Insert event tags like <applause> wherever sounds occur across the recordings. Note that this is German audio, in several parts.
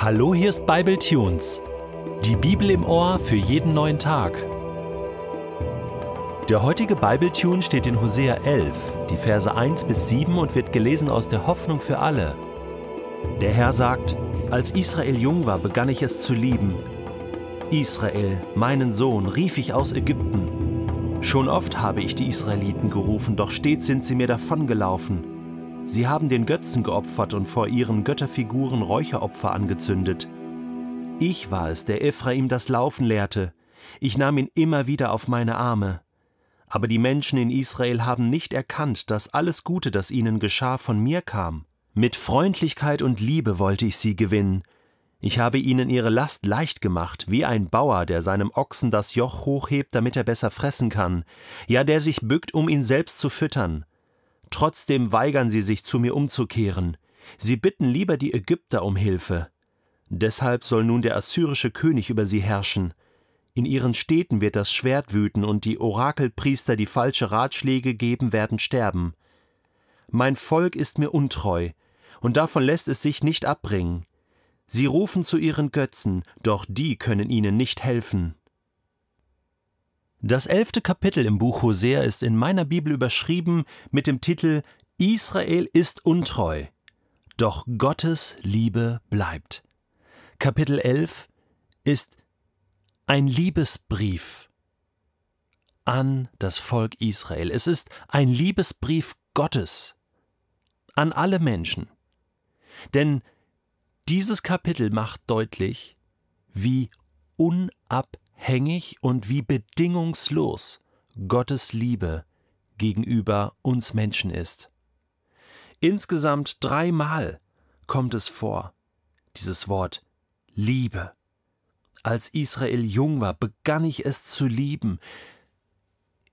Hallo, hier ist Bible Tunes. Die Bibel im Ohr für jeden neuen Tag. Der heutige Bible Tune steht in Hosea 11, die Verse 1 bis 7 und wird gelesen aus der Hoffnung für alle. Der Herr sagt: Als Israel jung war, begann ich es zu lieben. Israel, meinen Sohn, rief ich aus Ägypten. Schon oft habe ich die Israeliten gerufen, doch stets sind sie mir davongelaufen. Sie haben den Götzen geopfert und vor ihren Götterfiguren Räucheropfer angezündet. Ich war es, der Ephraim das Laufen lehrte. Ich nahm ihn immer wieder auf meine Arme. Aber die Menschen in Israel haben nicht erkannt, dass alles Gute, das ihnen geschah, von mir kam. Mit Freundlichkeit und Liebe wollte ich sie gewinnen. Ich habe ihnen ihre Last leicht gemacht, wie ein Bauer, der seinem Ochsen das Joch hochhebt, damit er besser fressen kann, ja der sich bückt, um ihn selbst zu füttern. Trotzdem weigern sie sich, zu mir umzukehren. Sie bitten lieber die Ägypter um Hilfe. Deshalb soll nun der assyrische König über sie herrschen. In ihren Städten wird das Schwert wüten und die Orakelpriester, die falsche Ratschläge geben, werden sterben. Mein Volk ist mir untreu, und davon lässt es sich nicht abbringen. Sie rufen zu ihren Götzen, doch die können ihnen nicht helfen. Das elfte Kapitel im Buch Hosea ist in meiner Bibel überschrieben mit dem Titel Israel ist untreu, doch Gottes Liebe bleibt. Kapitel 11 ist ein Liebesbrief an das Volk Israel. Es ist ein Liebesbrief Gottes an alle Menschen. Denn dieses Kapitel macht deutlich, wie unabhängig hängig und wie bedingungslos Gottes Liebe gegenüber uns Menschen ist. Insgesamt dreimal kommt es vor, dieses Wort Liebe. Als Israel jung war, begann ich es zu lieben.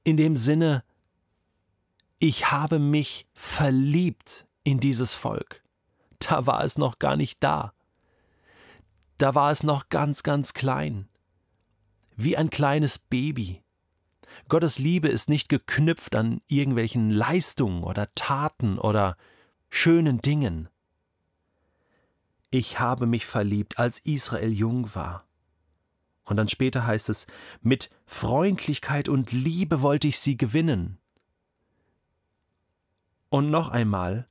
In dem Sinne, ich habe mich verliebt in dieses Volk. Da war es noch gar nicht da. Da war es noch ganz, ganz klein wie ein kleines Baby. Gottes Liebe ist nicht geknüpft an irgendwelchen Leistungen oder Taten oder schönen Dingen. Ich habe mich verliebt, als Israel jung war. Und dann später heißt es, mit Freundlichkeit und Liebe wollte ich sie gewinnen. Und noch einmal,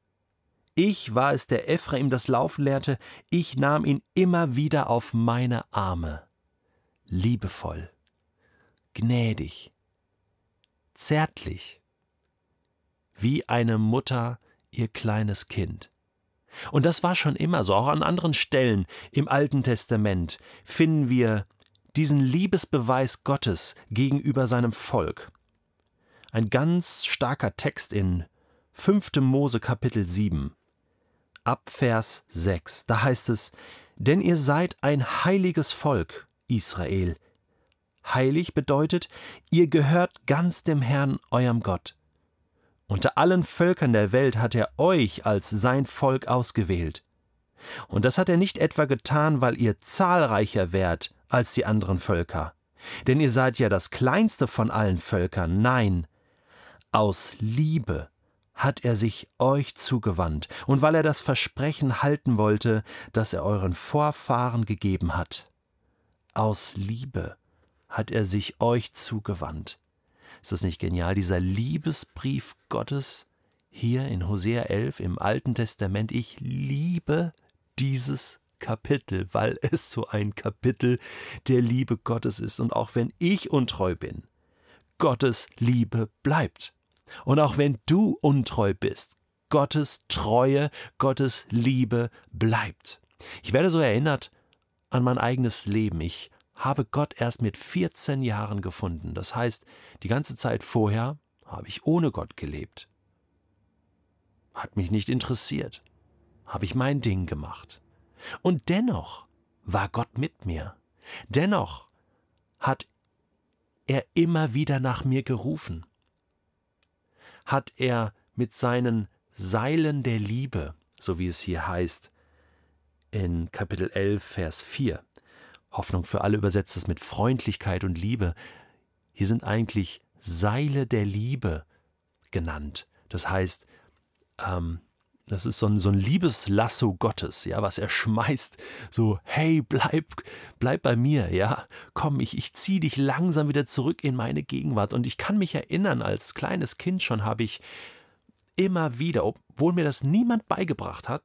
ich war es, der Ephraim das Laufen lehrte, ich nahm ihn immer wieder auf meine Arme liebevoll, gnädig, zärtlich, wie eine Mutter ihr kleines Kind. Und das war schon immer so, auch an anderen Stellen im Alten Testament finden wir diesen Liebesbeweis Gottes gegenüber seinem Volk. Ein ganz starker Text in 5. Mose Kapitel 7, ab Vers 6. Da heißt es, Denn ihr seid ein heiliges Volk, Israel. Heilig bedeutet, ihr gehört ganz dem Herrn, eurem Gott. Unter allen Völkern der Welt hat er euch als sein Volk ausgewählt. Und das hat er nicht etwa getan, weil ihr zahlreicher wärt als die anderen Völker. Denn ihr seid ja das kleinste von allen Völkern. Nein, aus Liebe hat er sich euch zugewandt, und weil er das Versprechen halten wollte, das er euren Vorfahren gegeben hat aus Liebe hat er sich euch zugewandt. Ist das nicht genial? Dieser Liebesbrief Gottes hier in Hosea 11 im Alten Testament. Ich liebe dieses Kapitel, weil es so ein Kapitel der Liebe Gottes ist. Und auch wenn ich untreu bin, Gottes Liebe bleibt. Und auch wenn du untreu bist, Gottes Treue, Gottes Liebe bleibt. Ich werde so erinnert an mein eigenes Leben. Ich habe Gott erst mit 14 Jahren gefunden. Das heißt, die ganze Zeit vorher habe ich ohne Gott gelebt. Hat mich nicht interessiert. Habe ich mein Ding gemacht. Und dennoch war Gott mit mir. Dennoch hat er immer wieder nach mir gerufen. Hat er mit seinen Seilen der Liebe, so wie es hier heißt, in Kapitel 11, Vers 4. Hoffnung für alle übersetzt es mit Freundlichkeit und Liebe. Hier sind eigentlich Seile der Liebe genannt. Das heißt, ähm, das ist so ein, so ein Liebeslasso Gottes, ja, was er schmeißt. So, hey, bleib, bleib bei mir, ja. Komm, ich, ich ziehe dich langsam wieder zurück in meine Gegenwart. Und ich kann mich erinnern, als kleines Kind schon habe ich immer wieder, obwohl mir das niemand beigebracht hat,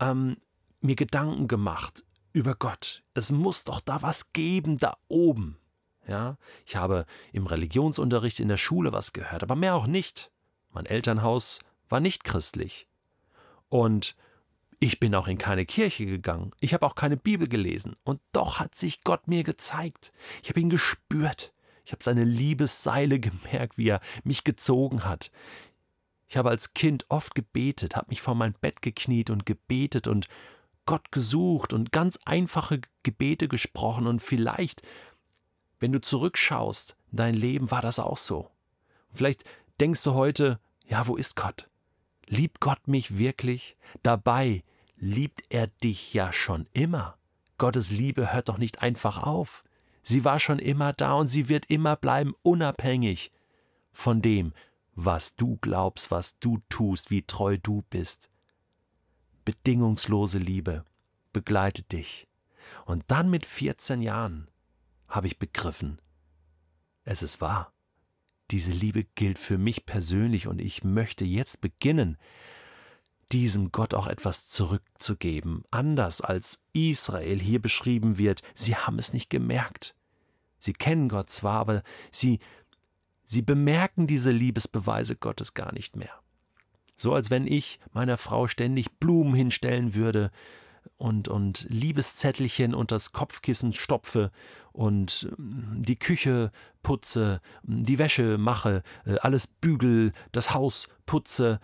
ähm, mir Gedanken gemacht über Gott. Es muss doch da was geben, da oben. Ja, ich habe im Religionsunterricht in der Schule was gehört, aber mehr auch nicht. Mein Elternhaus war nicht christlich. Und ich bin auch in keine Kirche gegangen. Ich habe auch keine Bibel gelesen. Und doch hat sich Gott mir gezeigt. Ich habe ihn gespürt. Ich habe seine Liebesseile <laughs> gemerkt, wie er mich gezogen hat. Ich habe als Kind oft gebetet, habe mich vor mein Bett gekniet und gebetet und Gott gesucht und ganz einfache Gebete gesprochen. Und vielleicht, wenn du zurückschaust, dein Leben war das auch so. Vielleicht denkst du heute, ja, wo ist Gott? Liebt Gott mich wirklich? Dabei liebt er dich ja schon immer. Gottes Liebe hört doch nicht einfach auf. Sie war schon immer da und sie wird immer bleiben, unabhängig von dem, was du glaubst, was du tust, wie treu du bist. Bedingungslose Liebe begleitet dich. Und dann mit 14 Jahren habe ich begriffen, es ist wahr. Diese Liebe gilt für mich persönlich und ich möchte jetzt beginnen, diesem Gott auch etwas zurückzugeben, anders als Israel hier beschrieben wird. Sie haben es nicht gemerkt. Sie kennen Gott zwar, aber sie, sie bemerken diese Liebesbeweise Gottes gar nicht mehr. So als wenn ich meiner Frau ständig Blumen hinstellen würde, und, und Liebeszettelchen unter das Kopfkissen stopfe und mm, die Küche putze, mm, die Wäsche mache, äh, alles bügel, das Haus putze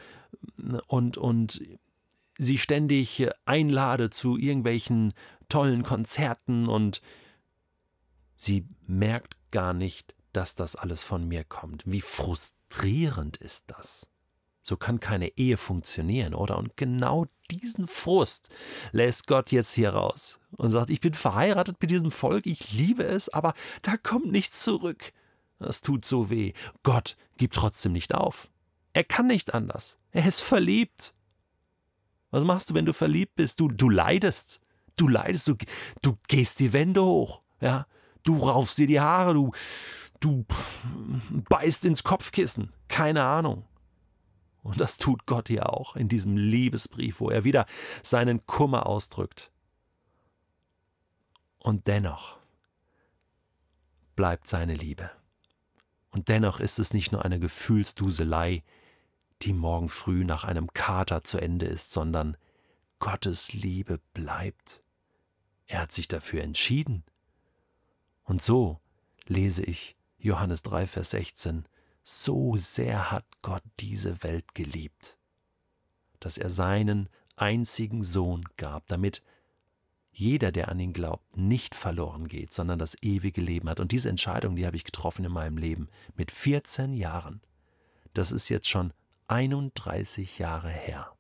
mm, und, und sie ständig einlade zu irgendwelchen tollen Konzerten und sie merkt gar nicht, dass das alles von mir kommt. Wie frustrierend ist das? So kann keine Ehe funktionieren, oder? Und genau diesen Frust lässt Gott jetzt hier raus und sagt, ich bin verheiratet mit diesem Volk, ich liebe es, aber da kommt nichts zurück. Das tut so weh. Gott gibt trotzdem nicht auf. Er kann nicht anders. Er ist verliebt. Was machst du, wenn du verliebt bist? Du, du leidest. Du leidest, du, du gehst die Wände hoch. Ja? Du raufst dir die Haare, du, du beißt ins Kopfkissen. Keine Ahnung. Und das tut Gott ja auch in diesem Liebesbrief, wo er wieder seinen Kummer ausdrückt. Und dennoch bleibt seine Liebe. Und dennoch ist es nicht nur eine Gefühlsduselei, die morgen früh nach einem Kater zu Ende ist, sondern Gottes Liebe bleibt. Er hat sich dafür entschieden. Und so lese ich Johannes 3, Vers 16, so sehr hat Gott diese Welt geliebt, dass er seinen einzigen Sohn gab, damit jeder, der an ihn glaubt, nicht verloren geht, sondern das ewige Leben hat. Und diese Entscheidung, die habe ich getroffen in meinem Leben mit 14 Jahren. Das ist jetzt schon 31 Jahre her.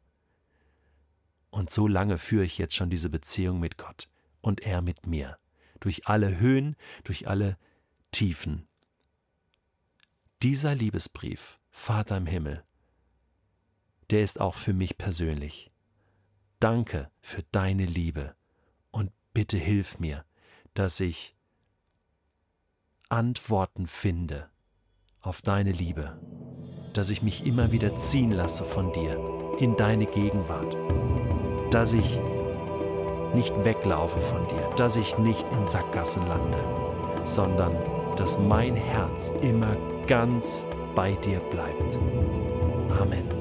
Und so lange führe ich jetzt schon diese Beziehung mit Gott und er mit mir. Durch alle Höhen, durch alle Tiefen, dieser Liebesbrief, Vater im Himmel, der ist auch für mich persönlich. Danke für deine Liebe und bitte hilf mir, dass ich Antworten finde auf deine Liebe, dass ich mich immer wieder ziehen lasse von dir in deine Gegenwart, dass ich nicht weglaufe von dir, dass ich nicht in Sackgassen lande, sondern dass mein Herz immer ganz bei dir bleibt. Amen.